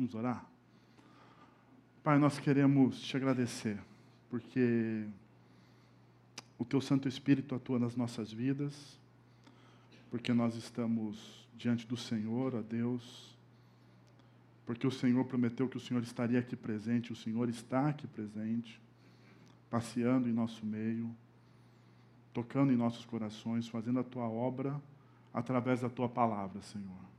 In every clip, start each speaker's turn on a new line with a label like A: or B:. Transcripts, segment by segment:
A: Vamos orar? Pai, nós queremos te agradecer, porque o Teu Santo Espírito atua nas nossas vidas, porque nós estamos diante do Senhor, ó Deus, porque o Senhor prometeu que o Senhor estaria aqui presente, o Senhor está aqui presente, passeando em nosso meio, tocando em nossos corações, fazendo a tua obra através da tua palavra, Senhor.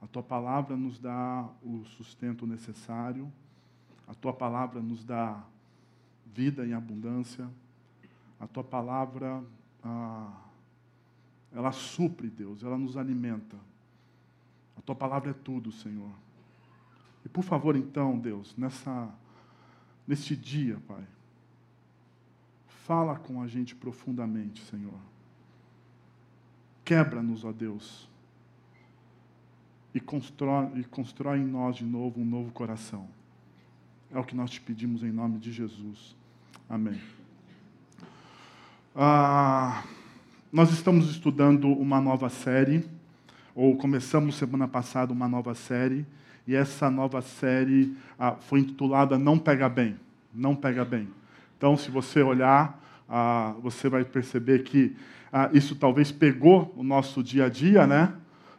A: A tua palavra nos dá o sustento necessário, a tua palavra nos dá vida em abundância, a tua palavra, ah, ela supre, Deus, ela nos alimenta. A tua palavra é tudo, Senhor. E por favor, então, Deus, nessa, neste dia, Pai, fala com a gente profundamente, Senhor. Quebra-nos, ó Deus, e constrói, e constrói em nós de novo um novo coração. É o que nós te pedimos em nome de Jesus. Amém. Ah, nós estamos estudando uma nova série, ou começamos semana passada uma nova série, e essa nova série ah, foi intitulada Não Pega Bem. Não Pega Bem. Então, se você olhar, ah, você vai perceber que ah, isso talvez pegou o nosso dia a dia, né?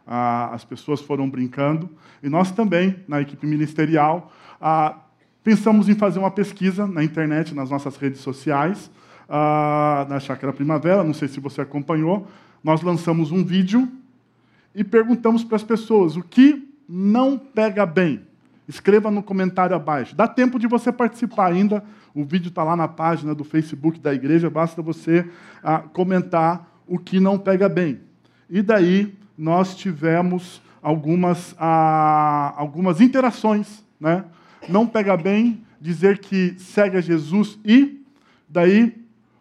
A: Ah, as pessoas foram brincando. E nós também, na equipe ministerial, ah, pensamos em fazer uma pesquisa na internet, nas nossas redes sociais, ah, na Chácara Primavera, não sei se você acompanhou. Nós lançamos um vídeo e perguntamos para as pessoas o que não pega bem. Escreva no comentário abaixo. Dá tempo de você participar ainda. O vídeo está lá na página do Facebook da igreja, basta você ah, comentar o que não pega bem. E daí nós tivemos algumas, ah, algumas interações. Né? Não pega bem dizer que segue a Jesus e daí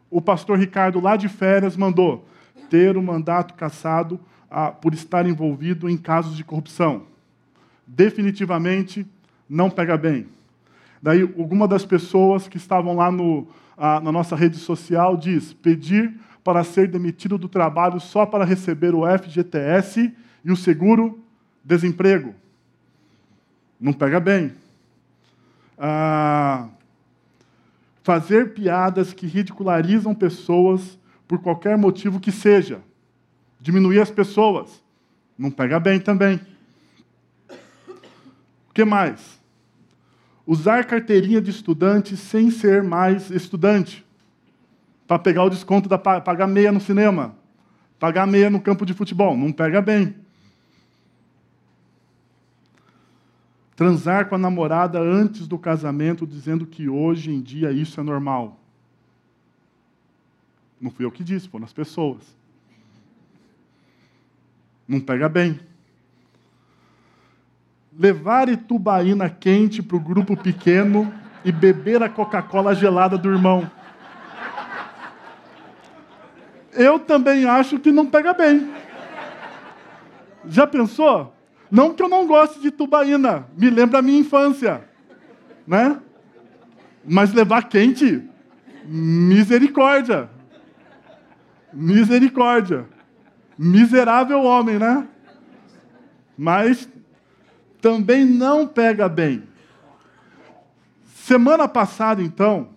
A: o pastor Ricardo, lá de férias, mandou ter o mandato cassado ah, por estar envolvido em casos de corrupção. Definitivamente não pega bem. Daí, alguma das pessoas que estavam lá no, ah, na nossa rede social diz: pedir para ser demitido do trabalho só para receber o FGTS e o seguro-desemprego. Não pega bem. Ah, fazer piadas que ridicularizam pessoas por qualquer motivo que seja. Diminuir as pessoas. Não pega bem também. O que mais? Usar carteirinha de estudante sem ser mais estudante. Para pegar o desconto da pagar meia no cinema. Pagar meia no campo de futebol. Não pega bem. Transar com a namorada antes do casamento, dizendo que hoje em dia isso é normal. Não fui eu que disse, foram as pessoas. Não pega bem. Levar Itubaína quente para o grupo pequeno e beber a Coca-Cola gelada do irmão. Eu também acho que não pega bem. Já pensou? Não que eu não goste de tubaína, me lembra a minha infância, né? Mas levar quente, misericórdia. Misericórdia. Miserável homem, né? Mas também não pega bem. Semana passada, então,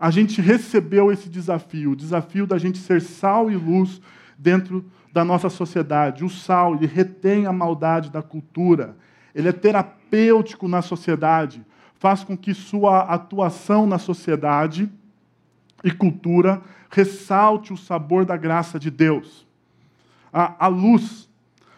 A: a gente recebeu esse desafio, o desafio da gente ser sal e luz dentro da nossa sociedade. O sal, ele retém a maldade da cultura. Ele é terapêutico na sociedade. Faz com que sua atuação na sociedade e cultura ressalte o sabor da graça de Deus. A, a luz,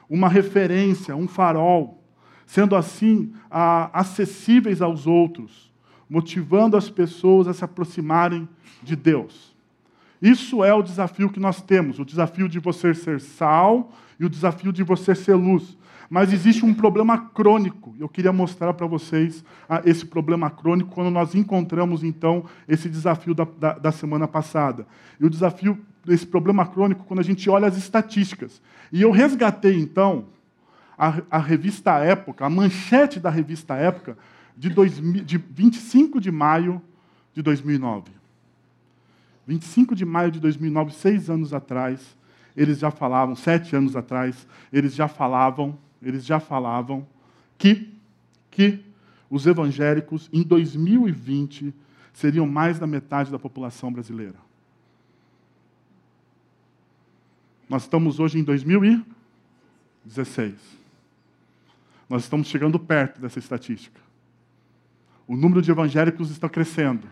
A: uma referência, um farol, sendo assim a, acessíveis aos outros, motivando as pessoas a se aproximarem de Deus. Isso é o desafio que nós temos, o desafio de você ser sal e o desafio de você ser luz. Mas existe um problema crônico. Eu queria mostrar para vocês ah, esse problema crônico quando nós encontramos, então, esse desafio da, da, da semana passada. E o desafio desse problema crônico quando a gente olha as estatísticas. E eu resgatei, então, a, a revista Época, a manchete da revista Época, de, dois, de 25 de maio de 2009. 25 de maio de 2009, seis anos atrás, eles já falavam, sete anos atrás, eles já falavam eles já falavam que, que os evangélicos, em 2020, seriam mais da metade da população brasileira. Nós estamos hoje em 2016. Nós estamos chegando perto dessa estatística. O número de evangélicos está crescendo.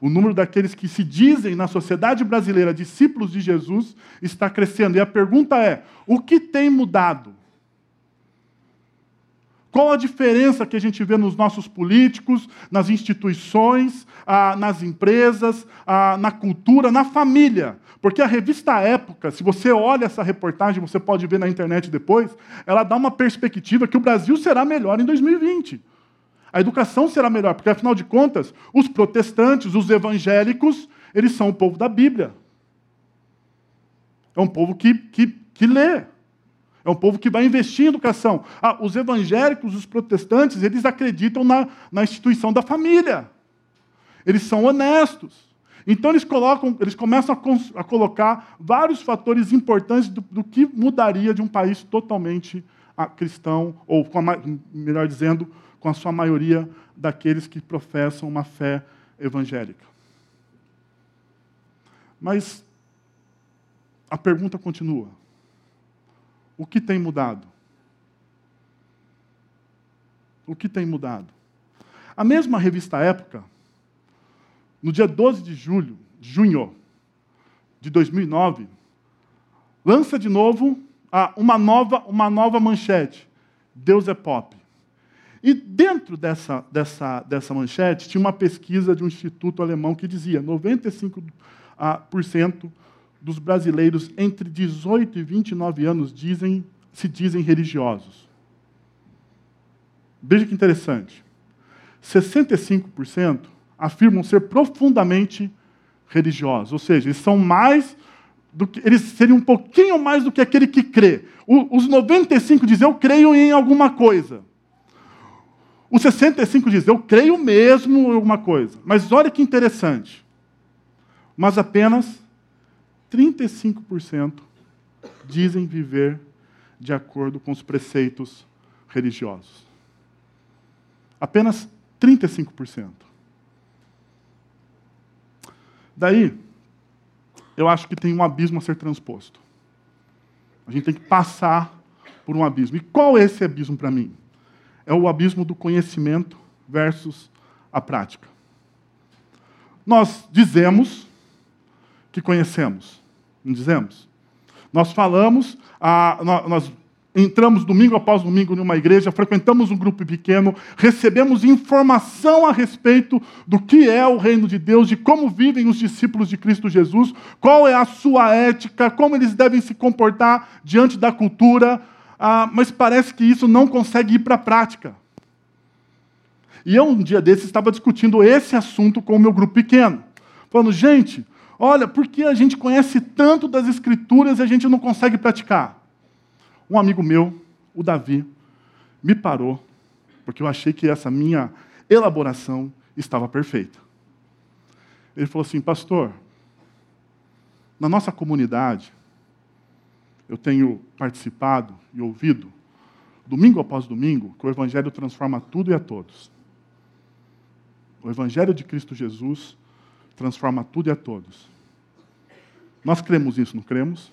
A: O número daqueles que se dizem na sociedade brasileira discípulos de Jesus está crescendo. E a pergunta é: o que tem mudado? Qual a diferença que a gente vê nos nossos políticos, nas instituições, nas empresas, na cultura, na família? Porque a revista Época, se você olha essa reportagem, você pode ver na internet depois, ela dá uma perspectiva que o Brasil será melhor em 2020. A educação será melhor, porque afinal de contas, os protestantes, os evangélicos, eles são o povo da Bíblia. É um povo que, que, que lê. É um povo que vai investir em educação. Ah, os evangélicos, os protestantes, eles acreditam na, na instituição da família. Eles são honestos. Então eles colocam, eles começam a, a colocar vários fatores importantes do, do, que mudaria de um país totalmente ah, cristão, ou melhor dizendo, com a sua maioria daqueles que professam uma fé evangélica. Mas a pergunta continua: o que tem mudado? O que tem mudado? A mesma revista Época, no dia 12 de julho, junho de 2009, lança de novo uma nova, uma nova manchete: Deus é pop. E dentro dessa, dessa, dessa manchete tinha uma pesquisa de um instituto alemão que dizia 95% ah, dos brasileiros entre 18 e 29 anos dizem, se dizem religiosos. Veja que interessante. 65% afirmam ser profundamente religiosos, ou seja, eles são mais do que eles seriam um pouquinho mais do que aquele que crê. O, os 95 dizem eu creio em alguma coisa. O 65 diz, eu creio mesmo em alguma coisa. Mas olha que interessante. Mas apenas 35% dizem viver de acordo com os preceitos religiosos. Apenas 35%. Daí, eu acho que tem um abismo a ser transposto. A gente tem que passar por um abismo. E qual é esse abismo para mim? É o abismo do conhecimento versus a prática. Nós dizemos que conhecemos, não dizemos? Nós falamos, nós entramos domingo após domingo numa igreja, frequentamos um grupo pequeno, recebemos informação a respeito do que é o reino de Deus, de como vivem os discípulos de Cristo Jesus, qual é a sua ética, como eles devem se comportar diante da cultura, ah, mas parece que isso não consegue ir para a prática. E eu, um dia desses, estava discutindo esse assunto com o meu grupo pequeno. Falando, gente, olha, por que a gente conhece tanto das Escrituras e a gente não consegue praticar? Um amigo meu, o Davi, me parou, porque eu achei que essa minha elaboração estava perfeita. Ele falou assim, pastor, na nossa comunidade, eu tenho participado e ouvido, domingo após domingo, que o Evangelho transforma tudo e a todos. O Evangelho de Cristo Jesus transforma tudo e a todos. Nós cremos nisso, não cremos?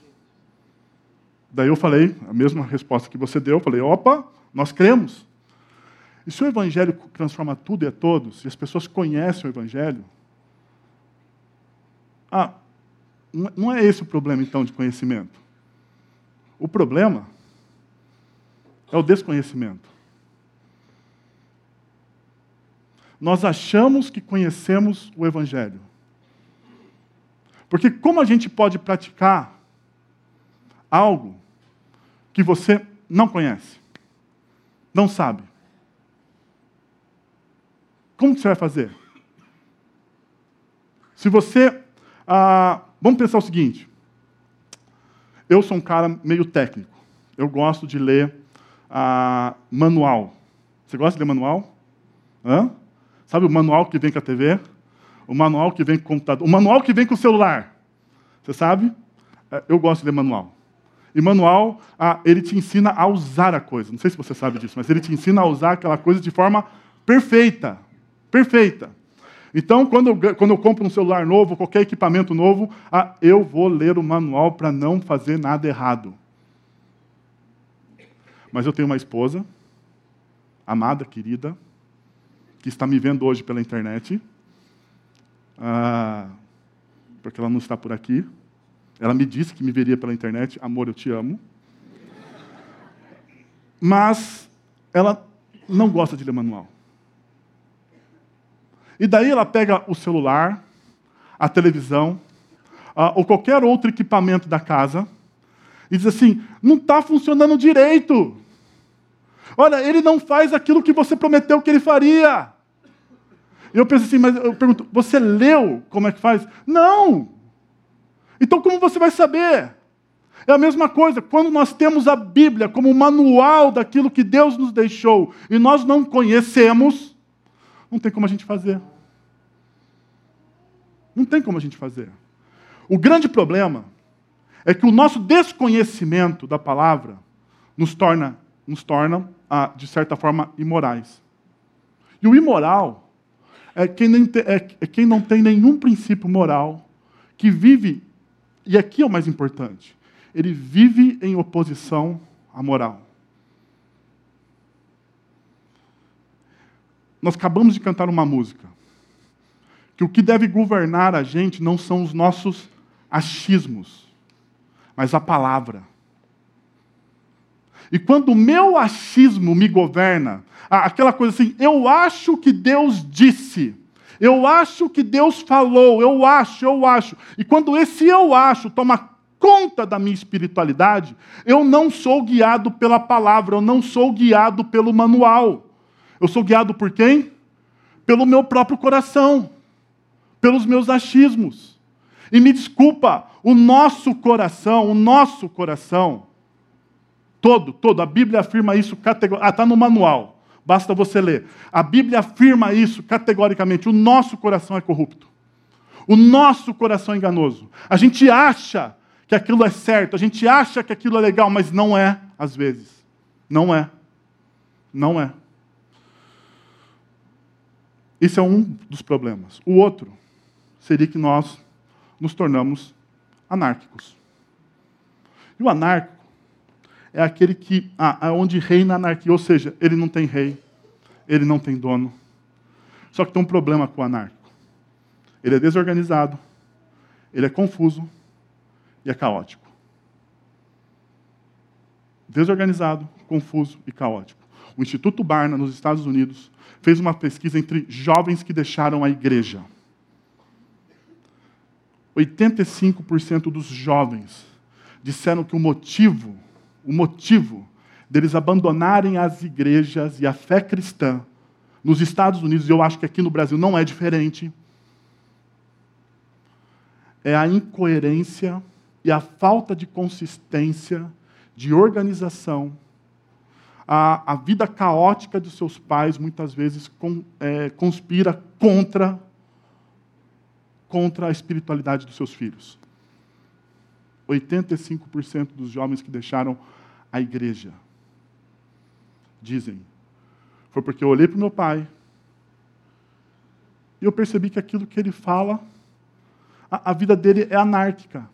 A: Daí eu falei, a mesma resposta que você deu, eu falei, opa, nós cremos. E se o Evangelho transforma tudo e a todos, e as pessoas conhecem o Evangelho, ah, não é esse o problema, então, de conhecimento. O problema é o desconhecimento. Nós achamos que conhecemos o Evangelho. Porque como a gente pode praticar algo que você não conhece, não sabe? Como você vai fazer? Se você. Ah, vamos pensar o seguinte: eu sou um cara meio técnico. Eu gosto de ler ah, manual. Você gosta de ler manual? Hã? Sabe o manual que vem com a TV? O manual que vem com o computador? O manual que vem com o celular. Você sabe? É, eu gosto de ler manual. E manual, ah, ele te ensina a usar a coisa. Não sei se você sabe disso, mas ele te ensina a usar aquela coisa de forma perfeita. Perfeita. Então, quando eu, quando eu compro um celular novo, qualquer equipamento novo, ah, eu vou ler o manual para não fazer nada errado. Mas eu tenho uma esposa, amada, querida, que está me vendo hoje pela internet, ah, porque ela não está por aqui. Ela me disse que me veria pela internet. Amor, eu te amo. Mas ela não gosta de ler manual. E daí ela pega o celular, a televisão, uh, ou qualquer outro equipamento da casa, e diz assim: não está funcionando direito. Olha, ele não faz aquilo que você prometeu que ele faria. Eu penso assim, mas eu pergunto: você leu como é que faz? Não! Então, como você vai saber? É a mesma coisa, quando nós temos a Bíblia como manual daquilo que Deus nos deixou e nós não conhecemos, não tem como a gente fazer. Não tem como a gente fazer. O grande problema é que o nosso desconhecimento da palavra nos torna, nos torna ah, de certa forma, imorais. E o imoral é quem, é, é quem não tem nenhum princípio moral, que vive e aqui é o mais importante. Ele vive em oposição à moral. Nós acabamos de cantar uma música. Que o que deve governar a gente não são os nossos achismos, mas a palavra. E quando o meu achismo me governa, aquela coisa assim, eu acho que Deus disse, eu acho que Deus falou, eu acho, eu acho. E quando esse eu acho toma conta da minha espiritualidade, eu não sou guiado pela palavra, eu não sou guiado pelo manual. Eu sou guiado por quem? Pelo meu próprio coração, pelos meus achismos. E me desculpa, o nosso coração, o nosso coração, todo, todo, a Bíblia afirma isso categoricamente. Ah, está no manual. Basta você ler. A Bíblia afirma isso categoricamente. O nosso coração é corrupto. O nosso coração é enganoso. A gente acha que aquilo é certo, a gente acha que aquilo é legal, mas não é, às vezes. Não é. Não é. Esse é um dos problemas. O outro seria que nós nos tornamos anárquicos. E o anárquico é aquele que, ah, onde reina a anarquia, ou seja, ele não tem rei, ele não tem dono. Só que tem um problema com o anárquico. Ele é desorganizado, ele é confuso e é caótico. Desorganizado, confuso e caótico. O Instituto Barna, nos Estados Unidos, fez uma pesquisa entre jovens que deixaram a igreja. 85% dos jovens disseram que o motivo o motivo deles abandonarem as igrejas e a fé cristã nos Estados Unidos, e eu acho que aqui no Brasil não é diferente, é a incoerência e a falta de consistência, de organização, a, a vida caótica de seus pais muitas vezes com, é, conspira contra, contra a espiritualidade dos seus filhos. 85% dos jovens que deixaram a igreja. Dizem, foi porque eu olhei para o meu pai e eu percebi que aquilo que ele fala, a, a vida dele é anárquica,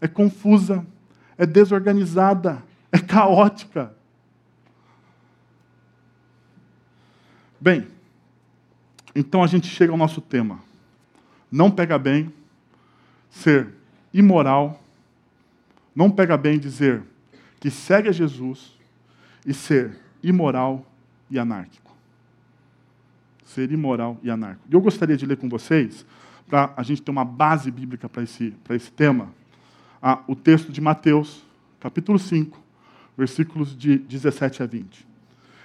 A: é confusa, é desorganizada, é caótica. Bem, então a gente chega ao nosso tema. Não pega bem ser imoral, não pega bem dizer que segue a Jesus e ser imoral e anárquico. Ser imoral e anárquico. E eu gostaria de ler com vocês, para a gente ter uma base bíblica para esse, esse tema, a, o texto de Mateus, capítulo 5, versículos de 17 a 20.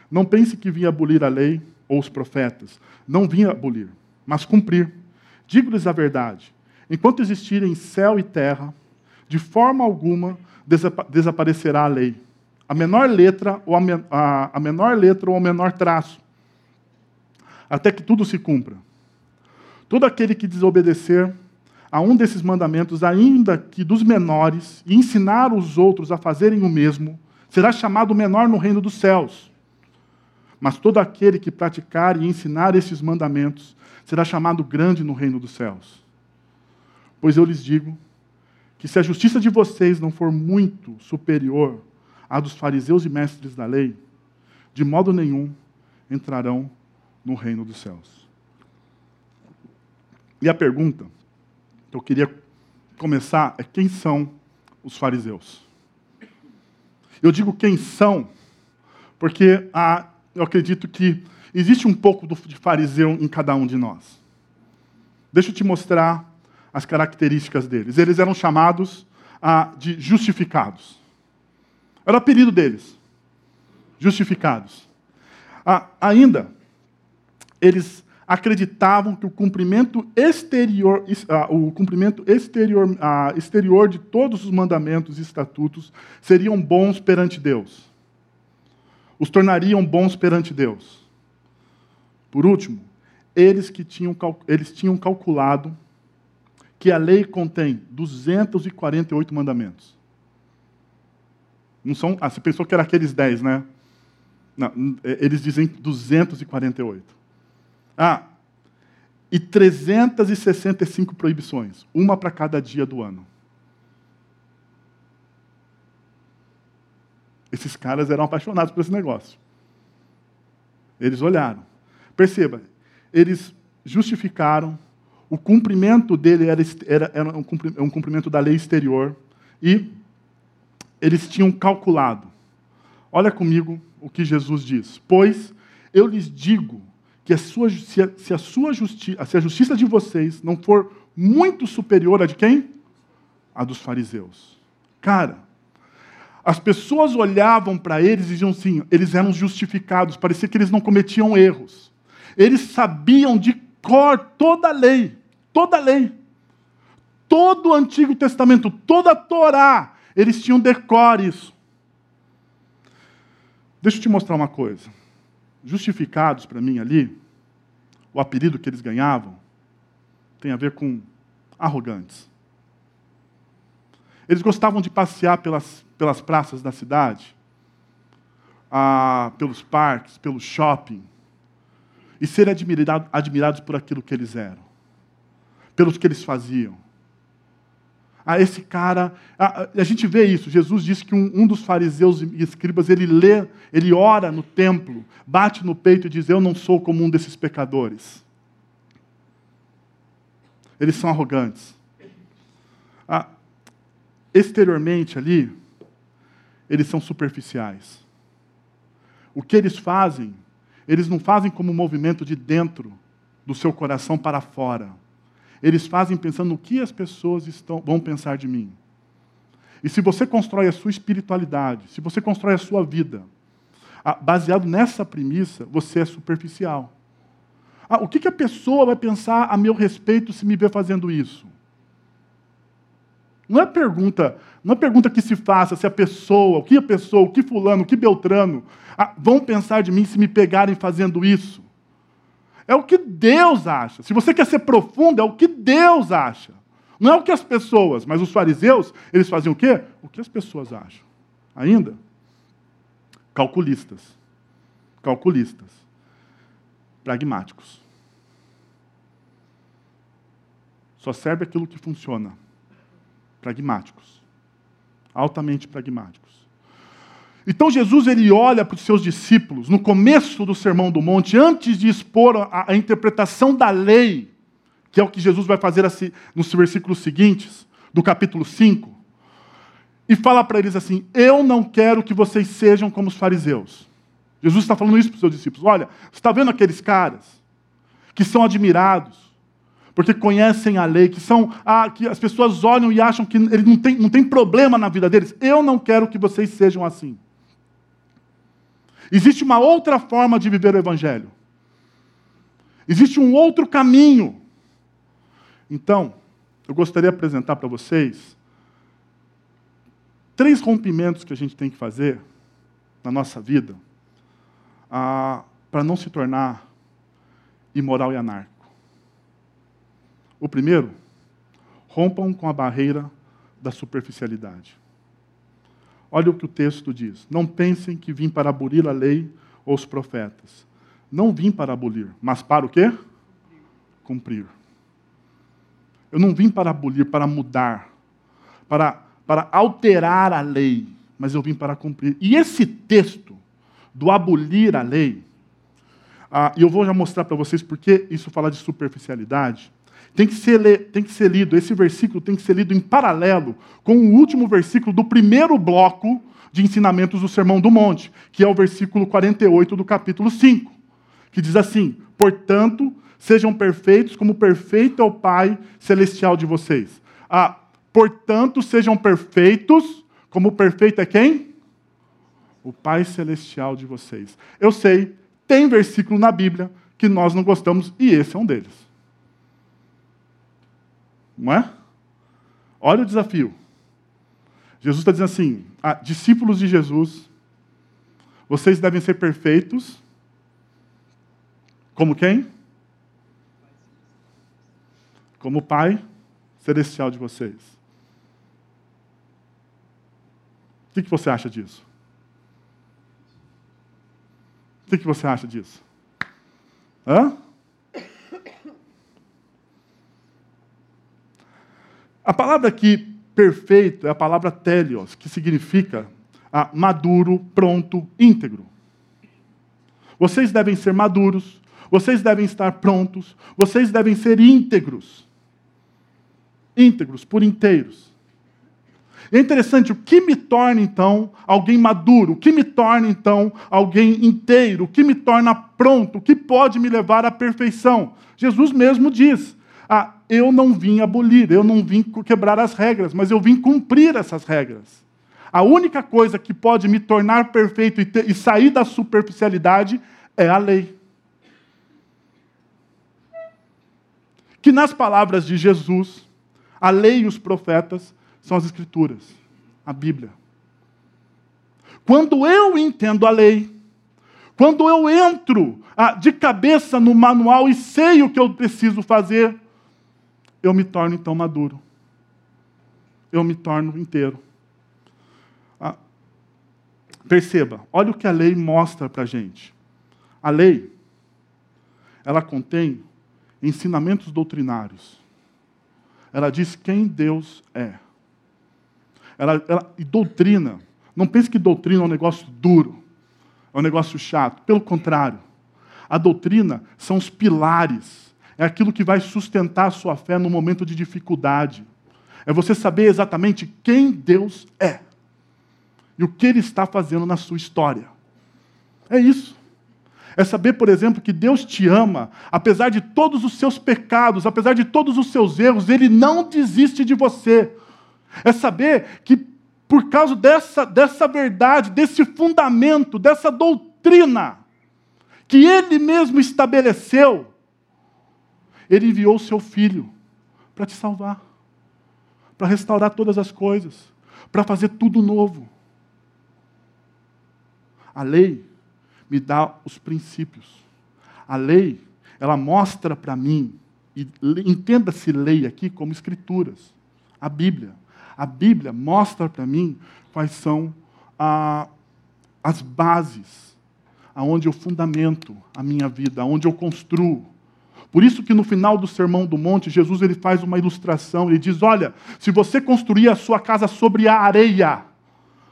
A: Não pense que vinha abolir a lei ou os profetas. Não vinha abolir, mas cumprir. Digo-lhes a verdade. Enquanto existirem céu e terra, de forma alguma desaparecerá a lei. A menor letra ou a, a menor letra ou o menor traço, até que tudo se cumpra. Todo aquele que desobedecer a um desses mandamentos, ainda que dos menores, e ensinar os outros a fazerem o mesmo, será chamado menor no reino dos céus. Mas todo aquele que praticar e ensinar esses mandamentos será chamado grande no reino dos céus. Pois eu lhes digo que se a justiça de vocês não for muito superior à dos fariseus e mestres da lei, de modo nenhum entrarão no reino dos céus. E a pergunta que eu queria começar é quem são os fariseus? Eu digo quem são, porque ah, eu acredito que existe um pouco de fariseu em cada um de nós. Deixa eu te mostrar as características deles. Eles eram chamados ah, de justificados. Era o apelido deles. Justificados. Ah, ainda, eles acreditavam que o cumprimento exterior, uh, o cumprimento exterior, exterior de todos os mandamentos e estatutos seriam bons perante Deus. Os tornariam bons perante Deus. Por último, eles que tinham, eles tinham calculado que a lei contém 248 mandamentos. Não são, ah, você pensou que era aqueles 10, né? Não, eles dizem 248. Ah, e 365 proibições, uma para cada dia do ano. Esses caras eram apaixonados por esse negócio. Eles olharam. Perceba, eles justificaram, o cumprimento dele era, era, era um cumprimento da lei exterior, e eles tinham calculado. Olha comigo o que Jesus diz. Pois eu lhes digo que a sua, se, a, se, a sua justi, se a justiça de vocês não for muito superior à de quem? A dos fariseus. Cara, as pessoas olhavam para eles e diziam assim, eles eram justificados, parecia que eles não cometiam erros. Eles sabiam de cor toda a lei, toda a lei. Todo o Antigo Testamento, toda a Torá, eles tinham decor isso. Deixa eu te mostrar uma coisa justificados para mim ali, o apelido que eles ganhavam, tem a ver com arrogantes. Eles gostavam de passear pelas, pelas praças da cidade, ah, pelos parques, pelo shopping, e serem admirado, admirados por aquilo que eles eram, pelos que eles faziam. Ah, esse cara. Ah, a gente vê isso. Jesus disse que um, um, dos fariseus e escribas ele lê, ele ora no templo, bate no peito e diz: Eu não sou como um desses pecadores. Eles são arrogantes. Ah, exteriormente ali, eles são superficiais. O que eles fazem, eles não fazem como um movimento de dentro do seu coração para fora eles fazem pensando no que as pessoas estão, vão pensar de mim. E se você constrói a sua espiritualidade, se você constrói a sua vida, baseado nessa premissa, você é superficial. Ah, o que, que a pessoa vai pensar a meu respeito se me ver fazendo isso? Não é pergunta, não é pergunta que se faça se a pessoa, o que a pessoa, o que fulano, o que Beltrano ah, vão pensar de mim se me pegarem fazendo isso. É o que Deus acha. Se você quer ser profundo, é o que Deus acha. Não é o que as pessoas, mas os fariseus, eles faziam o quê? O que as pessoas acham. Ainda? Calculistas. Calculistas. Pragmáticos. Só serve aquilo que funciona. Pragmáticos. Altamente pragmáticos. Então Jesus ele olha para os seus discípulos no começo do Sermão do Monte, antes de expor a, a interpretação da lei, que é o que Jesus vai fazer assim, nos versículos seguintes, do capítulo 5, e fala para eles assim: Eu não quero que vocês sejam como os fariseus. Jesus está falando isso para os seus discípulos. Olha, você está vendo aqueles caras que são admirados, porque conhecem a lei, que são ah, que as pessoas olham e acham que ele não tem, não tem problema na vida deles. Eu não quero que vocês sejam assim. Existe uma outra forma de viver o Evangelho. Existe um outro caminho. Então, eu gostaria de apresentar para vocês três rompimentos que a gente tem que fazer na nossa vida ah, para não se tornar imoral e anarco. O primeiro, rompam com a barreira da superficialidade. Olha o que o texto diz. Não pensem que vim para abolir a lei ou os profetas. Não vim para abolir, mas para o quê? Cumprir. Eu não vim para abolir, para mudar, para, para alterar a lei, mas eu vim para cumprir. E esse texto do abolir a lei, ah, e eu vou já mostrar para vocês porque isso fala de superficialidade. Tem que, ser, tem que ser lido, esse versículo tem que ser lido em paralelo com o último versículo do primeiro bloco de ensinamentos do Sermão do Monte, que é o versículo 48 do capítulo 5, que diz assim: Portanto, sejam perfeitos como perfeito é o Pai celestial de vocês. Ah, portanto, sejam perfeitos como perfeito é quem? O Pai celestial de vocês. Eu sei, tem versículo na Bíblia que nós não gostamos, e esse é um deles. Não é? Olha o desafio. Jesus está dizendo assim: ah, discípulos de Jesus, vocês devem ser perfeitos. Como quem? Como o Pai celestial de vocês. O que, que você acha disso? O que, que você acha disso? Hã? A palavra aqui, perfeito, é a palavra telios, que significa ah, maduro, pronto, íntegro. Vocês devem ser maduros, vocês devem estar prontos, vocês devem ser íntegros. Íntegros, por inteiros. É interessante, o que me torna então alguém maduro? O que me torna então alguém inteiro? O que me torna pronto? O que pode me levar à perfeição? Jesus mesmo diz: ah, eu não vim abolir, eu não vim quebrar as regras, mas eu vim cumprir essas regras. A única coisa que pode me tornar perfeito e, ter, e sair da superficialidade é a lei. Que nas palavras de Jesus, a lei e os profetas são as Escrituras, a Bíblia. Quando eu entendo a lei, quando eu entro ah, de cabeça no manual e sei o que eu preciso fazer, eu me torno então maduro. Eu me torno inteiro. Ah, perceba, olha o que a lei mostra para a gente. A lei, ela contém ensinamentos doutrinários. Ela diz quem Deus é. Ela, ela, e doutrina, não pense que doutrina é um negócio duro, é um negócio chato. Pelo contrário, a doutrina são os pilares é aquilo que vai sustentar a sua fé no momento de dificuldade. É você saber exatamente quem Deus é e o que Ele está fazendo na sua história. É isso. É saber, por exemplo, que Deus te ama, apesar de todos os seus pecados, apesar de todos os seus erros, Ele não desiste de você. É saber que, por causa dessa, dessa verdade, desse fundamento, dessa doutrina, que Ele mesmo estabeleceu, ele enviou o seu filho para te salvar, para restaurar todas as coisas, para fazer tudo novo. A lei me dá os princípios. A lei, ela mostra para mim, e entenda-se lei aqui como escrituras, a Bíblia. A Bíblia mostra para mim quais são a, as bases, aonde eu fundamento a minha vida, aonde eu construo. Por isso que no final do Sermão do Monte, Jesus ele faz uma ilustração, ele diz: "Olha, se você construir a sua casa sobre a areia,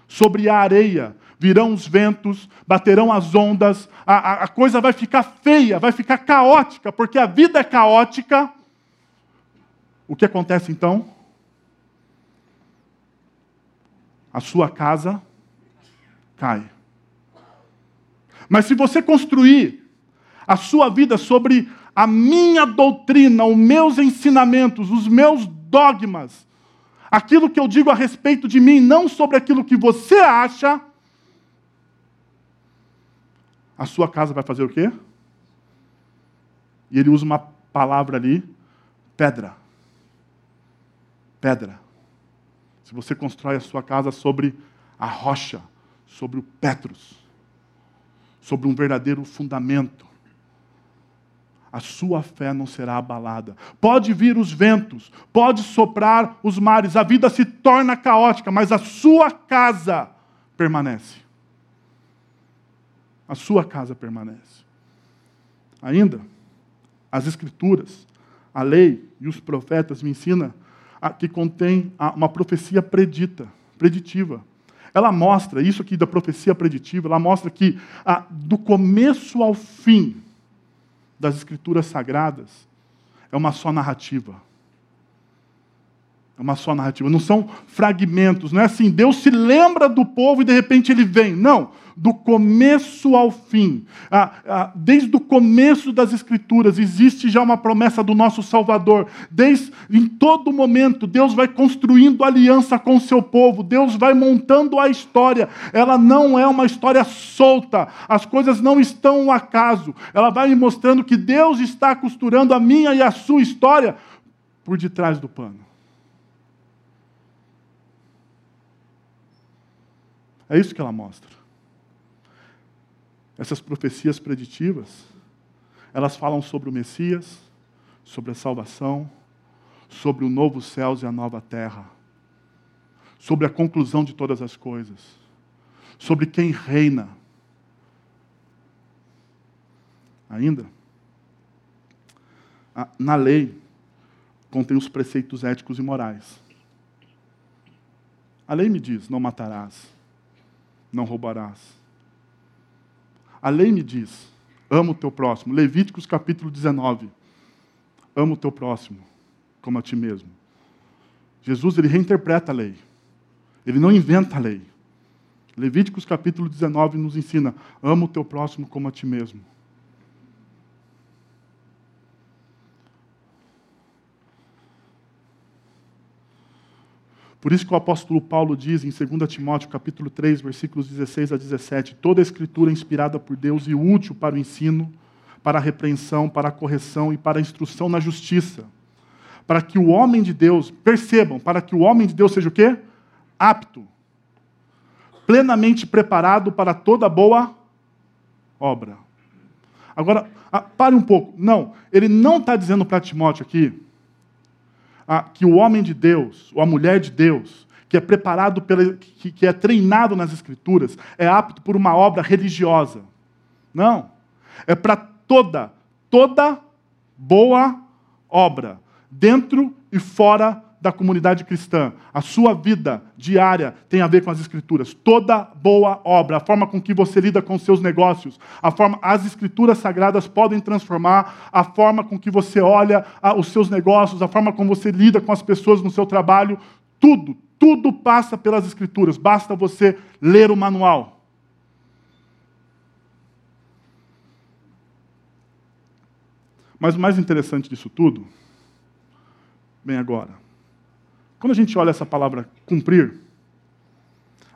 A: sobre a areia, virão os ventos, baterão as ondas, a, a, a coisa vai ficar feia, vai ficar caótica, porque a vida é caótica. O que acontece então? A sua casa cai. Mas se você construir a sua vida sobre a minha doutrina, os meus ensinamentos, os meus dogmas, aquilo que eu digo a respeito de mim, não sobre aquilo que você acha, a sua casa vai fazer o quê? E ele usa uma palavra ali, pedra. Pedra. Se você constrói a sua casa sobre a rocha, sobre o Petros, sobre um verdadeiro fundamento, a sua fé não será abalada. Pode vir os ventos, pode soprar os mares, a vida se torna caótica, mas a sua casa permanece. A sua casa permanece. Ainda, as Escrituras, a lei e os profetas me ensinam que contém uma profecia predita, preditiva. Ela mostra, isso aqui da profecia preditiva, ela mostra que do começo ao fim, das Escrituras Sagradas é uma só narrativa. É uma só narrativa. Não são fragmentos. Não é assim, Deus se lembra do povo e de repente ele vem. Não. Do começo ao fim. Ah, ah, desde o começo das Escrituras existe já uma promessa do nosso Salvador. Desde, em todo momento, Deus vai construindo aliança com o seu povo. Deus vai montando a história. Ela não é uma história solta. As coisas não estão ao acaso. Ela vai me mostrando que Deus está costurando a minha e a sua história por detrás do pano. É isso que ela mostra. Essas profecias preditivas, elas falam sobre o Messias, sobre a salvação, sobre o novo céus e a nova terra, sobre a conclusão de todas as coisas, sobre quem reina. Ainda, na lei contém os preceitos éticos e morais. A lei me diz: não matarás não roubarás. A lei me diz: ama o teu próximo. Levíticos capítulo 19. Ama o teu próximo como a ti mesmo. Jesus ele reinterpreta a lei. Ele não inventa a lei. Levíticos capítulo 19 nos ensina: ama o teu próximo como a ti mesmo. Por isso que o apóstolo Paulo diz em 2 Timóteo capítulo 3, versículos 16 a 17, toda a escritura é inspirada por Deus e útil para o ensino, para a repreensão, para a correção e para a instrução na justiça. Para que o homem de Deus, percebam, para que o homem de Deus seja o quê? Apto, plenamente preparado para toda boa obra. Agora, pare um pouco. Não, ele não está dizendo para Timóteo aqui que o homem de Deus, ou a mulher de Deus, que é preparado, pela, que, que é treinado nas Escrituras, é apto por uma obra religiosa. Não. É para toda, toda boa obra, dentro e fora da comunidade cristã. A sua vida diária tem a ver com as escrituras. Toda boa obra, a forma com que você lida com seus negócios, a forma as escrituras sagradas podem transformar a forma com que você olha os seus negócios, a forma como você lida com as pessoas no seu trabalho, tudo, tudo passa pelas escrituras. Basta você ler o manual. Mas o mais interessante disso tudo, vem agora quando a gente olha essa palavra cumprir,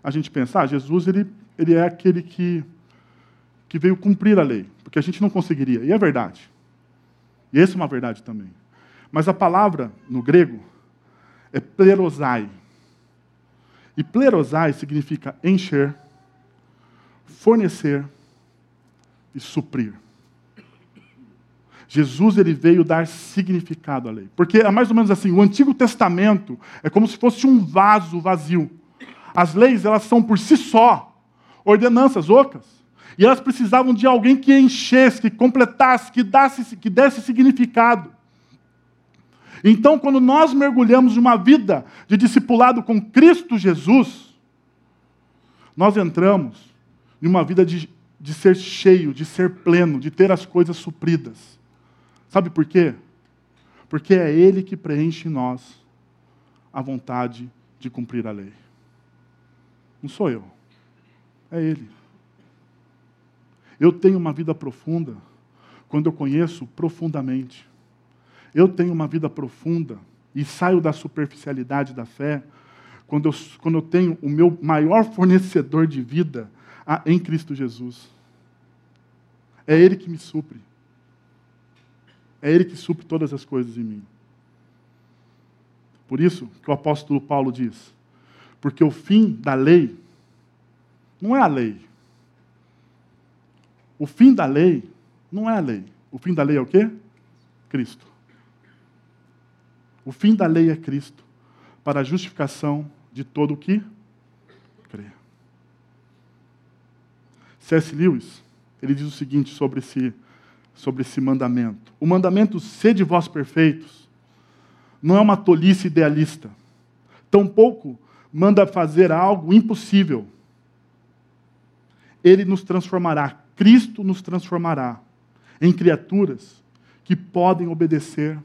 A: a gente pensa, ah, Jesus ele, ele é aquele que, que veio cumprir a lei, porque a gente não conseguiria. E é verdade. E essa é uma verdade também. Mas a palavra, no grego, é plerosai. E plerosai significa encher, fornecer e suprir. Jesus ele veio dar significado à lei. Porque é mais ou menos assim, o Antigo Testamento é como se fosse um vaso vazio. As leis, elas são por si só ordenanças ocas. E elas precisavam de alguém que enchesse, que completasse, que, desse, que desse significado. Então, quando nós mergulhamos numa vida de discipulado com Cristo Jesus, nós entramos em uma vida de, de ser cheio, de ser pleno, de ter as coisas supridas. Sabe por quê? Porque é Ele que preenche em nós a vontade de cumprir a lei. Não sou eu, é Ele. Eu tenho uma vida profunda quando eu conheço profundamente. Eu tenho uma vida profunda e saio da superficialidade da fé quando eu, quando eu tenho o meu maior fornecedor de vida em Cristo Jesus. É Ele que me supre. É Ele que supre todas as coisas em mim. Por isso que o apóstolo Paulo diz: porque o fim da lei não é a lei. O fim da lei não é a lei. O fim da lei é o quê? Cristo. O fim da lei é Cristo, para a justificação de todo o que crê. C.S. Lewis, ele diz o seguinte sobre esse, sobre esse mandamento. O mandamento sede vós perfeitos não é uma tolice idealista. Tampouco manda fazer algo impossível. Ele nos transformará, Cristo nos transformará em criaturas que podem obedecer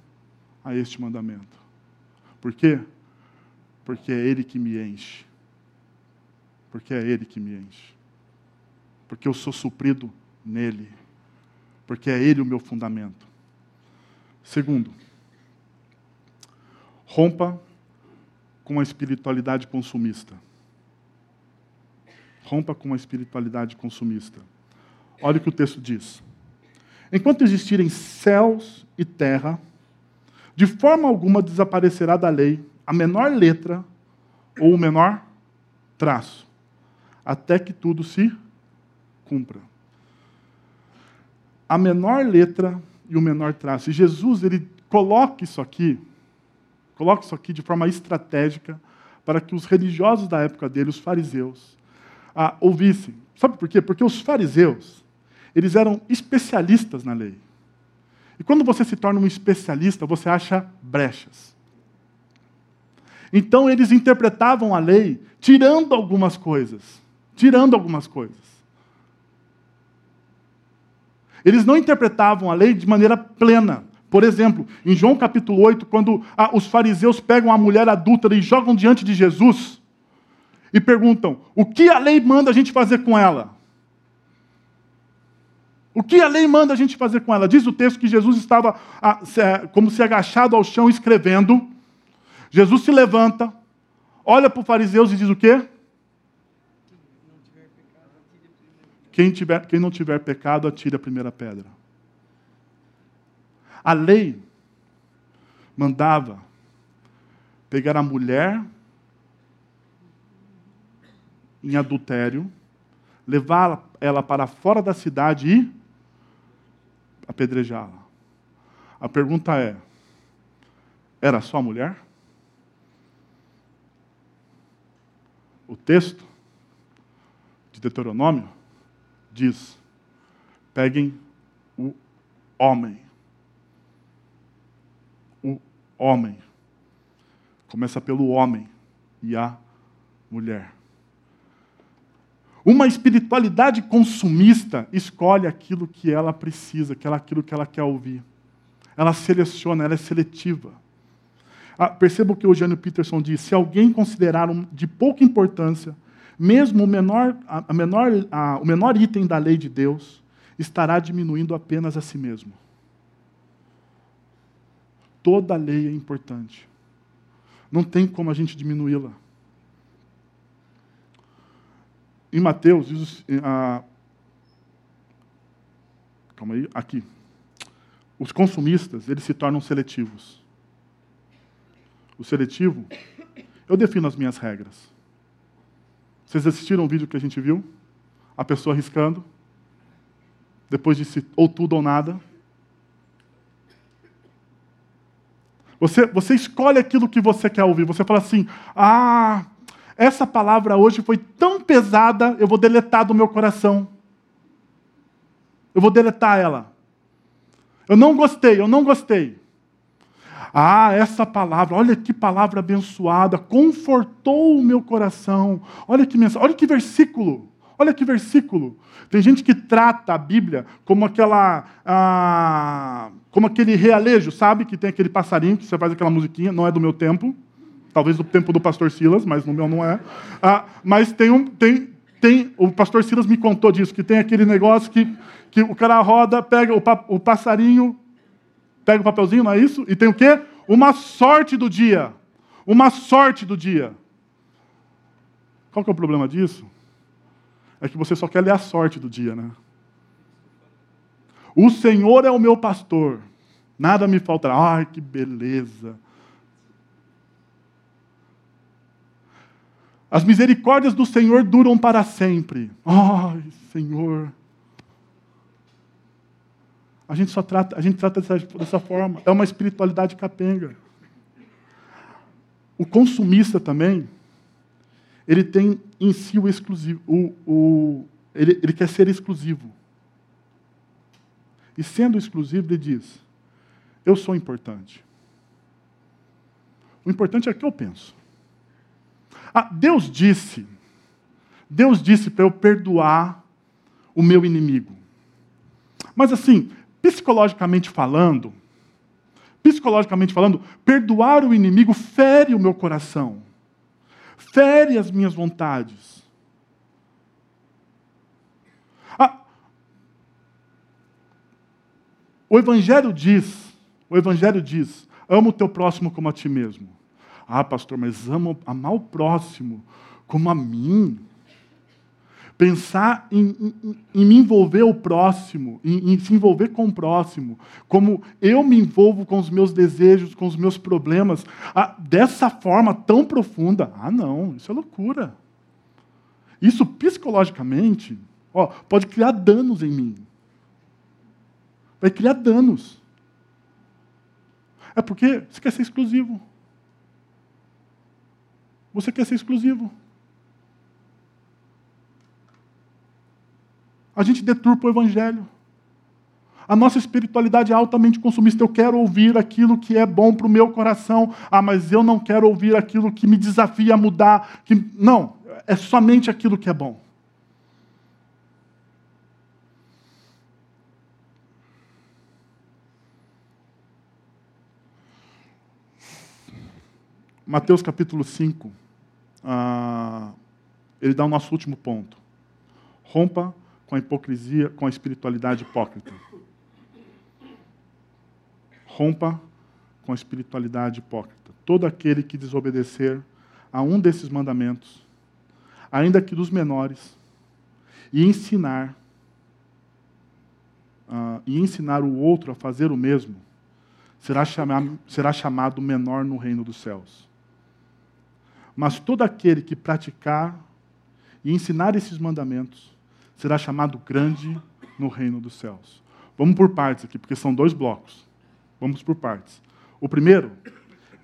A: a este mandamento. Por quê? Porque é Ele que me enche. Porque é Ele que me enche. Porque eu sou suprido nele. Porque é Ele o meu fundamento. Segundo, rompa com a espiritualidade consumista. Rompa com a espiritualidade consumista. Olha o que o texto diz. Enquanto existirem céus e terra, de forma alguma desaparecerá da lei a menor letra ou o menor traço, até que tudo se cumpra. A menor letra e o menor traço. E Jesus, ele coloca isso aqui, coloca isso aqui de forma estratégica para que os religiosos da época dele, os fariseus, ouvissem. Sabe por quê? Porque os fariseus, eles eram especialistas na lei. E quando você se torna um especialista, você acha brechas. Então eles interpretavam a lei tirando algumas coisas. Tirando algumas coisas. Eles não interpretavam a lei de maneira plena. Por exemplo, em João capítulo 8, quando ah, os fariseus pegam a mulher adúltera e jogam diante de Jesus e perguntam: o que a lei manda a gente fazer com ela? O que a lei manda a gente fazer com ela? Diz o texto que Jesus estava como se agachado ao chão escrevendo. Jesus se levanta, olha para os fariseus e diz o quê? Quem, tiver, quem não tiver pecado, atire a primeira pedra. A lei mandava pegar a mulher em adultério, levar ela para fora da cidade e apedrejá-la. A pergunta é: era só mulher? O texto de Deuteronômio diz: peguem o homem. O homem. Começa pelo homem e a mulher. Uma espiritualidade consumista escolhe aquilo que ela precisa, aquilo que ela quer ouvir. Ela seleciona, ela é seletiva. Ah, perceba o que o Eugênio Peterson diz: se alguém considerar de pouca importância, mesmo o menor, a menor, a, o menor item da lei de Deus, estará diminuindo apenas a si mesmo. Toda lei é importante. Não tem como a gente diminuí-la. Em Mateus, diz, ah, calma aí, aqui. Os consumistas, eles se tornam seletivos. O seletivo, eu defino as minhas regras. Vocês assistiram o vídeo que a gente viu? A pessoa arriscando, depois disse ou tudo ou nada. Você, você escolhe aquilo que você quer ouvir. Você fala assim: ah, essa palavra hoje foi tão pesada, eu vou deletar do meu coração. Eu vou deletar ela. Eu não gostei, eu não gostei. Ah, essa palavra, olha que palavra abençoada, confortou o meu coração. Olha que mensagem, olha que versículo. Olha que versículo. Tem gente que trata a Bíblia como aquela, ah, como aquele realejo, sabe? Que tem aquele passarinho que você faz aquela musiquinha, não é do meu tempo. Talvez do tempo do pastor Silas, mas no meu não é. Ah, mas tem um. Tem, tem, o pastor Silas me contou disso, que tem aquele negócio que, que o cara roda, pega o, o passarinho, pega o papelzinho, não é isso? E tem o quê? Uma sorte do dia. Uma sorte do dia. Qual que é o problema disso? É que você só quer ler a sorte do dia, né? O Senhor é o meu pastor, nada me faltará. Ai, que beleza. As misericórdias do Senhor duram para sempre. Ai, Senhor. A gente só trata, a gente trata dessa, dessa forma. É uma espiritualidade capenga. O consumista também, ele tem em si o exclusivo. O, o, ele, ele quer ser exclusivo. E sendo exclusivo, ele diz: Eu sou importante. O importante é o que eu penso. Ah, Deus disse, Deus disse para eu perdoar o meu inimigo. Mas assim, psicologicamente falando, psicologicamente falando, perdoar o inimigo fere o meu coração, fere as minhas vontades. Ah, o Evangelho diz, o Evangelho diz, ama o teu próximo como a ti mesmo. Ah, pastor, mas amo amar o próximo como a mim. Pensar em, em, em me envolver o próximo, em, em, se envolver com o próximo, como eu me envolvo com os meus desejos, com os meus problemas, ah, dessa forma tão profunda. Ah, não, isso é loucura. Isso psicologicamente ó, pode criar danos em mim. Vai criar danos. É porque você quer ser exclusivo. Você quer ser exclusivo. A gente deturpa o evangelho. A nossa espiritualidade é altamente consumista. Eu quero ouvir aquilo que é bom para o meu coração. Ah, mas eu não quero ouvir aquilo que me desafia a mudar. Que... Não, é somente aquilo que é bom. Mateus capítulo 5, ah, ele dá o nosso último ponto. Rompa com a hipocrisia, com a espiritualidade hipócrita. Rompa com a espiritualidade hipócrita. Todo aquele que desobedecer a um desses mandamentos, ainda que dos menores, e ensinar uh, e ensinar o outro a fazer o mesmo, será, será chamado menor no reino dos céus. Mas todo aquele que praticar e ensinar esses mandamentos será chamado grande no reino dos céus. Vamos por partes aqui, porque são dois blocos. Vamos por partes. O primeiro,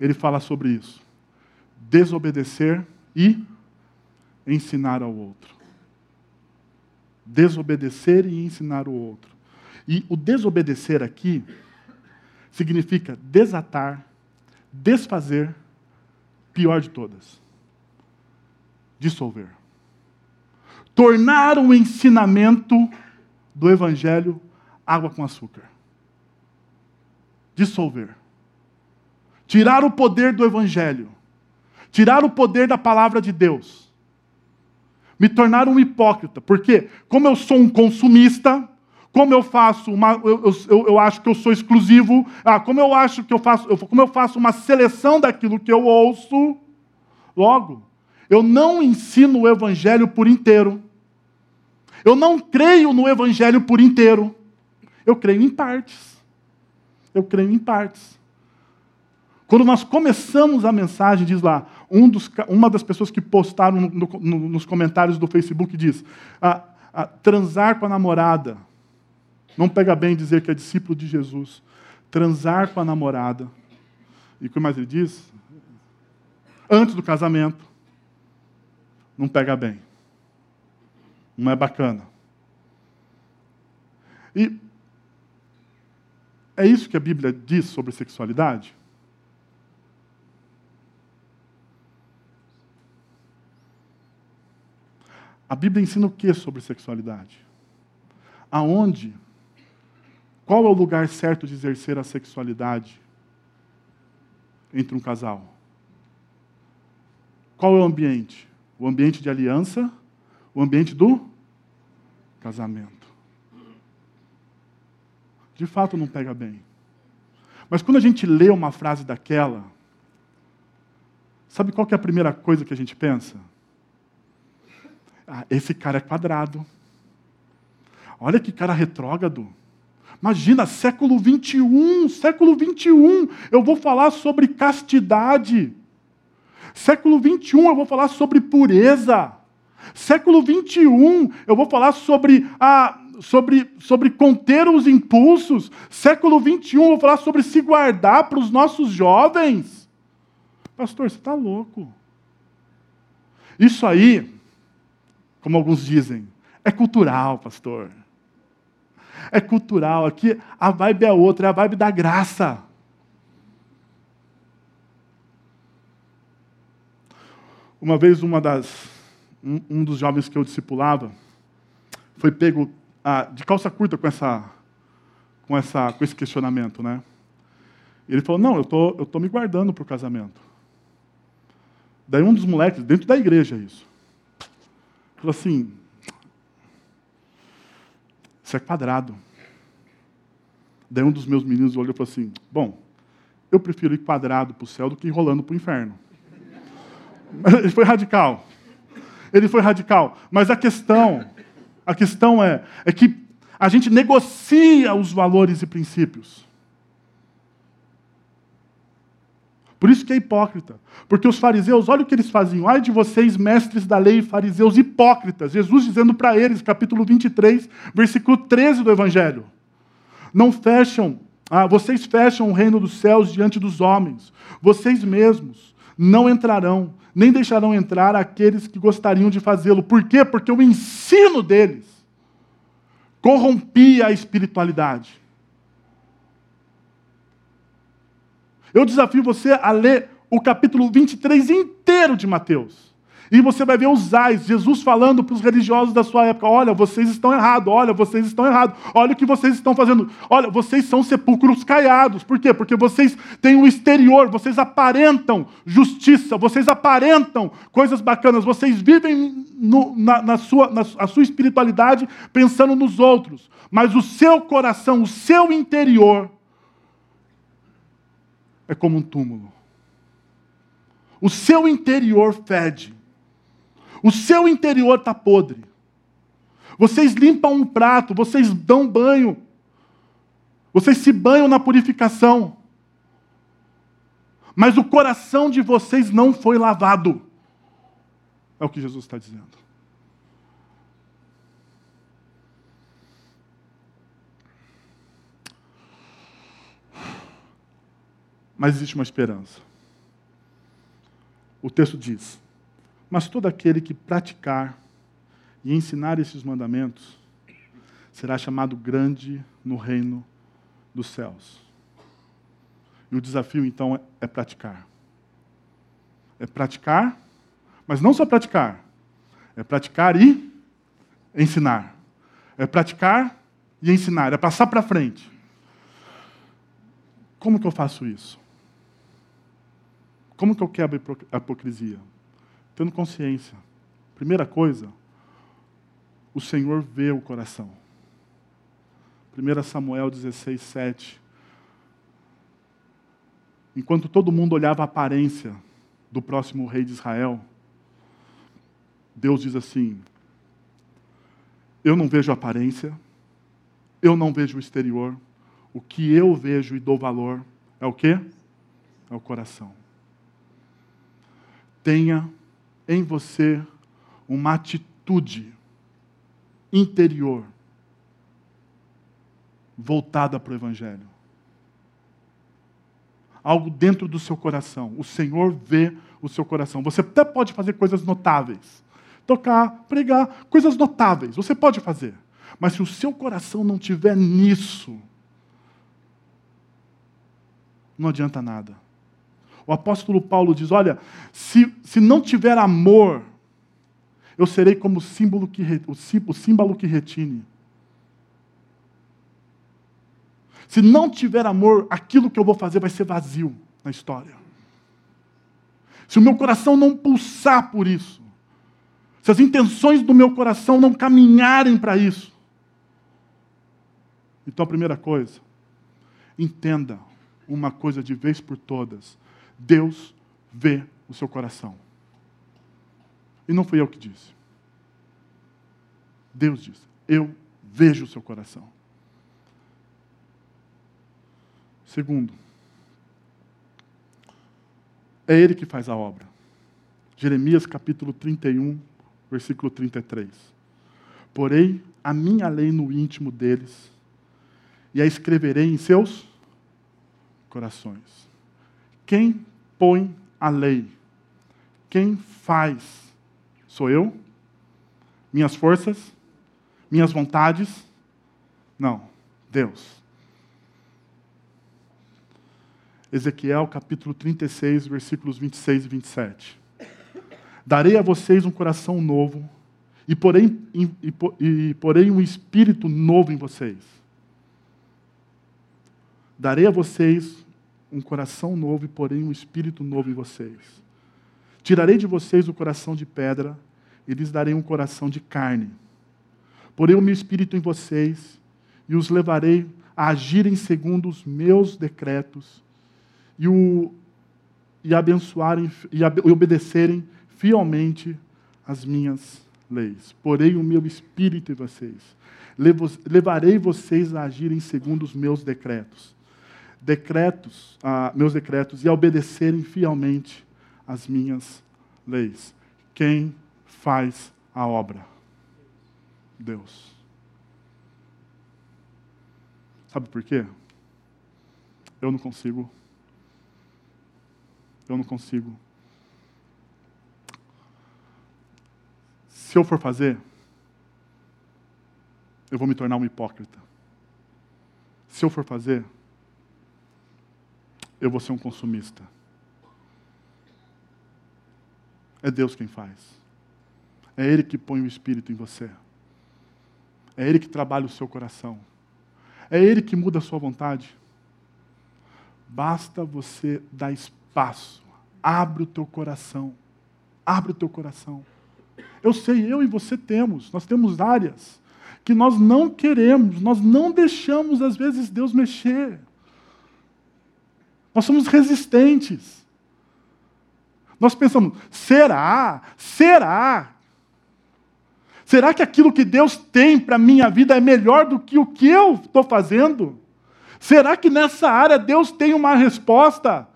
A: ele fala sobre isso: desobedecer e ensinar ao outro. Desobedecer e ensinar o outro. E o desobedecer aqui significa desatar, desfazer, pior de todas dissolver. Tornar o ensinamento do Evangelho água com açúcar. Dissolver. Tirar o poder do Evangelho. Tirar o poder da palavra de Deus. Me tornar um hipócrita. Porque, como eu sou um consumista, como eu faço uma. Eu, eu, eu acho que eu sou exclusivo, ah, como eu acho que eu faço. Eu, como eu faço uma seleção daquilo que eu ouço, logo, eu não ensino o Evangelho por inteiro. Eu não creio no Evangelho por inteiro. Eu creio em partes. Eu creio em partes. Quando nós começamos a mensagem, diz lá, um dos, uma das pessoas que postaram no, no, nos comentários do Facebook diz: transar com a namorada. Não pega bem dizer que é discípulo de Jesus. Transar com a namorada. E o que mais ele diz? Antes do casamento não pega bem. Não é bacana. E é isso que a Bíblia diz sobre sexualidade? A Bíblia ensina o que sobre sexualidade? Aonde? Qual é o lugar certo de exercer a sexualidade entre um casal? Qual é o ambiente? o ambiente de aliança, o ambiente do casamento. De fato, não pega bem. Mas quando a gente lê uma frase daquela, sabe qual é a primeira coisa que a gente pensa? Ah, esse cara é quadrado. Olha que cara retrógrado. Imagina, século 21, século 21, eu vou falar sobre castidade. Século 21 eu vou falar sobre pureza. Século 21 eu vou falar sobre a, sobre, sobre conter os impulsos. Século 21, vou falar sobre se guardar para os nossos jovens. Pastor, você está louco. Isso aí, como alguns dizem, é cultural, pastor. É cultural. Aqui a vibe é outra, é a vibe da graça. Uma vez, uma das, um, um dos jovens que eu discipulava foi pego ah, de calça curta com, essa, com, essa, com esse questionamento, né? Ele falou: Não, eu tô, estou tô me guardando para o casamento. Daí um dos moleques, dentro da igreja, isso, falou assim: Isso é quadrado. Daí um dos meus meninos olhou e falou assim: Bom, eu prefiro ir quadrado para o céu do que ir rolando para o inferno. Ele foi radical. Ele foi radical. Mas a questão, a questão é, é que a gente negocia os valores e princípios. Por isso que é hipócrita. Porque os fariseus, olha o que eles faziam. Ai de vocês, mestres da lei, fariseus hipócritas. Jesus dizendo para eles, capítulo 23, versículo 13 do Evangelho. Não fecham, ah, vocês fecham o reino dos céus diante dos homens. Vocês mesmos não entrarão, nem deixarão entrar aqueles que gostariam de fazê-lo. Por quê? Porque o ensino deles corrompia a espiritualidade. Eu desafio você a ler o capítulo 23 inteiro de Mateus. E você vai ver os ais, Jesus falando para os religiosos da sua época: olha, vocês estão errados, olha, vocês estão errados, olha o que vocês estão fazendo, olha, vocês são sepulcros caiados. Por quê? Porque vocês têm o exterior, vocês aparentam justiça, vocês aparentam coisas bacanas, vocês vivem no, na, na, sua, na a sua espiritualidade pensando nos outros, mas o seu coração, o seu interior, é como um túmulo. O seu interior fede. O seu interior está podre. Vocês limpam um prato, vocês dão banho. Vocês se banham na purificação. Mas o coração de vocês não foi lavado. É o que Jesus está dizendo. Mas existe uma esperança. O texto diz: mas todo aquele que praticar e ensinar esses mandamentos será chamado grande no reino dos céus. E o desafio, então, é praticar. É praticar, mas não só praticar. É praticar e ensinar. É praticar e ensinar. É passar para frente. Como que eu faço isso? Como que eu quebro a hipocrisia? Tendo consciência. Primeira coisa, o Senhor vê o coração. 1 Samuel 16, 7. Enquanto todo mundo olhava a aparência do próximo rei de Israel, Deus diz assim: Eu não vejo a aparência, eu não vejo o exterior, o que eu vejo e dou valor é o quê? É o coração. Tenha em você uma atitude interior voltada para o Evangelho. Algo dentro do seu coração. O Senhor vê o seu coração. Você até pode fazer coisas notáveis. Tocar, pregar, coisas notáveis. Você pode fazer. Mas se o seu coração não tiver nisso, não adianta nada. O apóstolo Paulo diz: Olha, se, se não tiver amor, eu serei como o símbolo que, o símbolo que retine. Se não tiver amor, aquilo que eu vou fazer vai ser vazio na história. Se o meu coração não pulsar por isso, se as intenções do meu coração não caminharem para isso, então a primeira coisa, entenda uma coisa de vez por todas: Deus vê o seu coração. E não fui eu que disse. Deus disse: Eu vejo o seu coração. Segundo, é Ele que faz a obra. Jeremias capítulo 31, versículo 33. Porém, a minha lei no íntimo deles e a escreverei em seus corações. Quem põe a lei? Quem faz? Sou eu? Minhas forças? Minhas vontades? Não, Deus. Ezequiel capítulo 36, versículos 26 e 27. Darei a vocês um coração novo e porém, e, e, porém um espírito novo em vocês. Darei a vocês um coração novo e porém um espírito novo em vocês. Tirarei de vocês o coração de pedra e lhes darei um coração de carne. Porei o meu espírito em vocês e os levarei a agirem segundo os meus decretos e, o, e abençoarem e, obedecerem fielmente as minhas leis. Porei o meu espírito em vocês. Levarei vocês a agirem segundo os meus decretos. Decretos, ah, meus decretos, e a obedecerem fielmente as minhas leis. Quem faz a obra? Deus. Sabe por quê? Eu não consigo. Eu não consigo Se eu for fazer, eu vou me tornar um hipócrita. Se eu for fazer, eu vou ser um consumista. É Deus quem faz. É Ele que põe o Espírito em você. É Ele que trabalha o seu coração. É Ele que muda a sua vontade. Basta você dar espaço. Abre o teu coração. Abre o teu coração. Eu sei, eu e você temos. Nós temos áreas que nós não queremos, nós não deixamos, às vezes, Deus mexer. Nós somos resistentes. Nós pensamos, será? Será? Será que aquilo que Deus tem para a minha vida é melhor do que o que eu estou fazendo? Será que nessa área Deus tem uma resposta?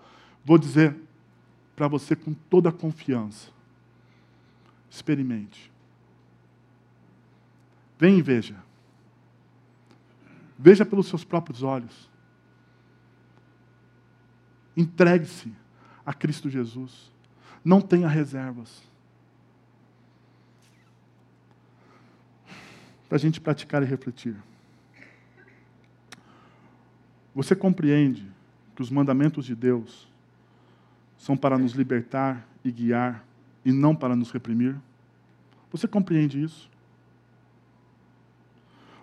A: Vou dizer para você com toda a confiança. Experimente. Vem e veja. Veja pelos seus próprios olhos. Entregue-se a Cristo Jesus. Não tenha reservas. Para a gente praticar e refletir. Você compreende que os mandamentos de Deus são para nos libertar e guiar e não para nos reprimir? Você compreende isso?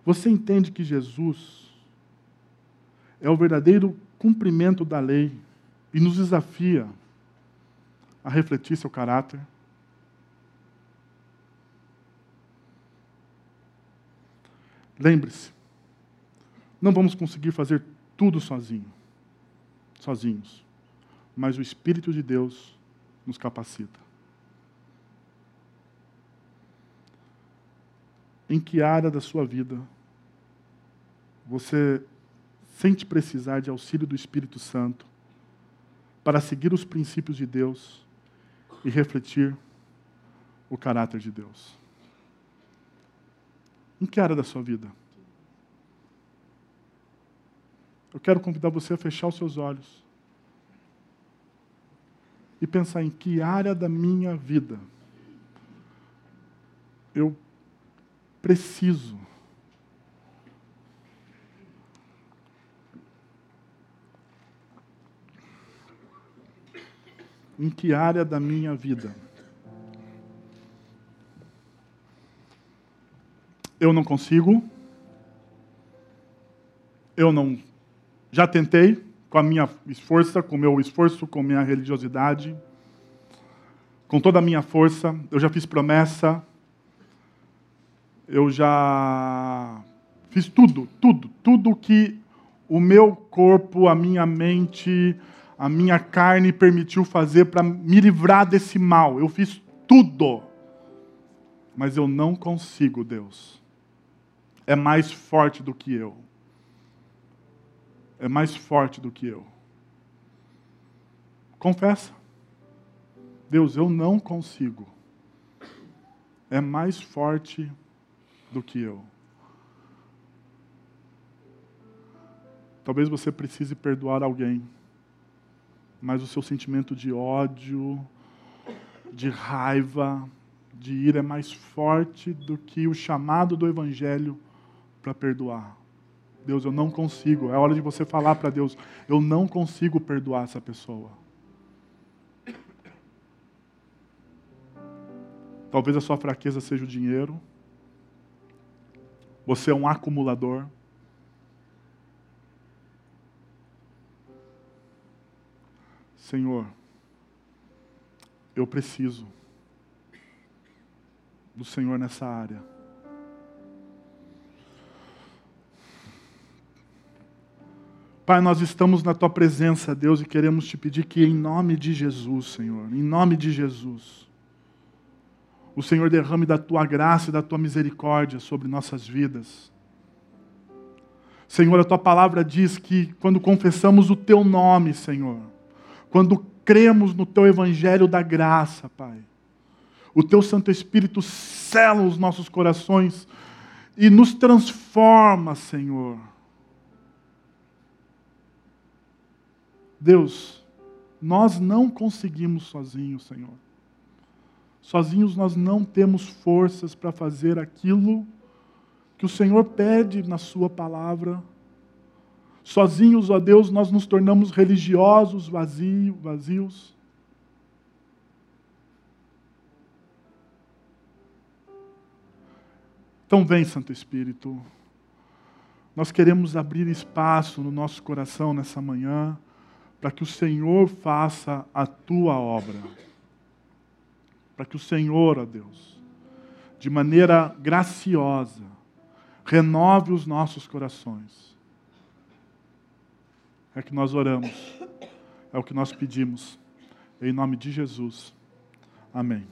A: Você entende que Jesus é o verdadeiro cumprimento da lei e nos desafia a refletir seu caráter? Lembre-se, não vamos conseguir fazer tudo sozinho, sozinhos, mas o Espírito de Deus nos capacita. em que área da sua vida você sente precisar de auxílio do Espírito Santo para seguir os princípios de Deus e refletir o caráter de Deus. Em que área da sua vida? Eu quero convidar você a fechar os seus olhos e pensar em que área da minha vida eu preciso. Em que área da minha vida eu não consigo? Eu não. Já tentei com a minha força, com o meu esforço, com a minha religiosidade, com toda a minha força. Eu já fiz promessa, eu já fiz tudo, tudo, tudo que o meu corpo, a minha mente, a minha carne permitiu fazer para me livrar desse mal. Eu fiz tudo. Mas eu não consigo, Deus. É mais forte do que eu. É mais forte do que eu. Confessa. Deus, eu não consigo. É mais forte do que eu. Talvez você precise perdoar alguém mas o seu sentimento de ódio, de raiva, de ira é mais forte do que o chamado do Evangelho para perdoar. Deus, eu não consigo. É hora de você falar para Deus: eu não consigo perdoar essa pessoa. Talvez a sua fraqueza seja o dinheiro. Você é um acumulador. Senhor, eu preciso do Senhor nessa área. Pai, nós estamos na tua presença, Deus, e queremos te pedir que, em nome de Jesus, Senhor, em nome de Jesus, o Senhor derrame da tua graça e da tua misericórdia sobre nossas vidas. Senhor, a tua palavra diz que quando confessamos o teu nome, Senhor, quando cremos no teu evangelho da graça, Pai, o teu Santo Espírito sela os nossos corações e nos transforma, Senhor. Deus, nós não conseguimos sozinhos, Senhor. Sozinhos nós não temos forças para fazer aquilo que o Senhor pede na Sua palavra. Sozinhos, ó Deus, nós nos tornamos religiosos, vazios, vazios. Então vem, Santo Espírito. Nós queremos abrir espaço no nosso coração nessa manhã para que o Senhor faça a tua obra para que o Senhor, ó Deus, de maneira graciosa, renove os nossos corações. É que nós oramos, é o que nós pedimos, em nome de Jesus. Amém.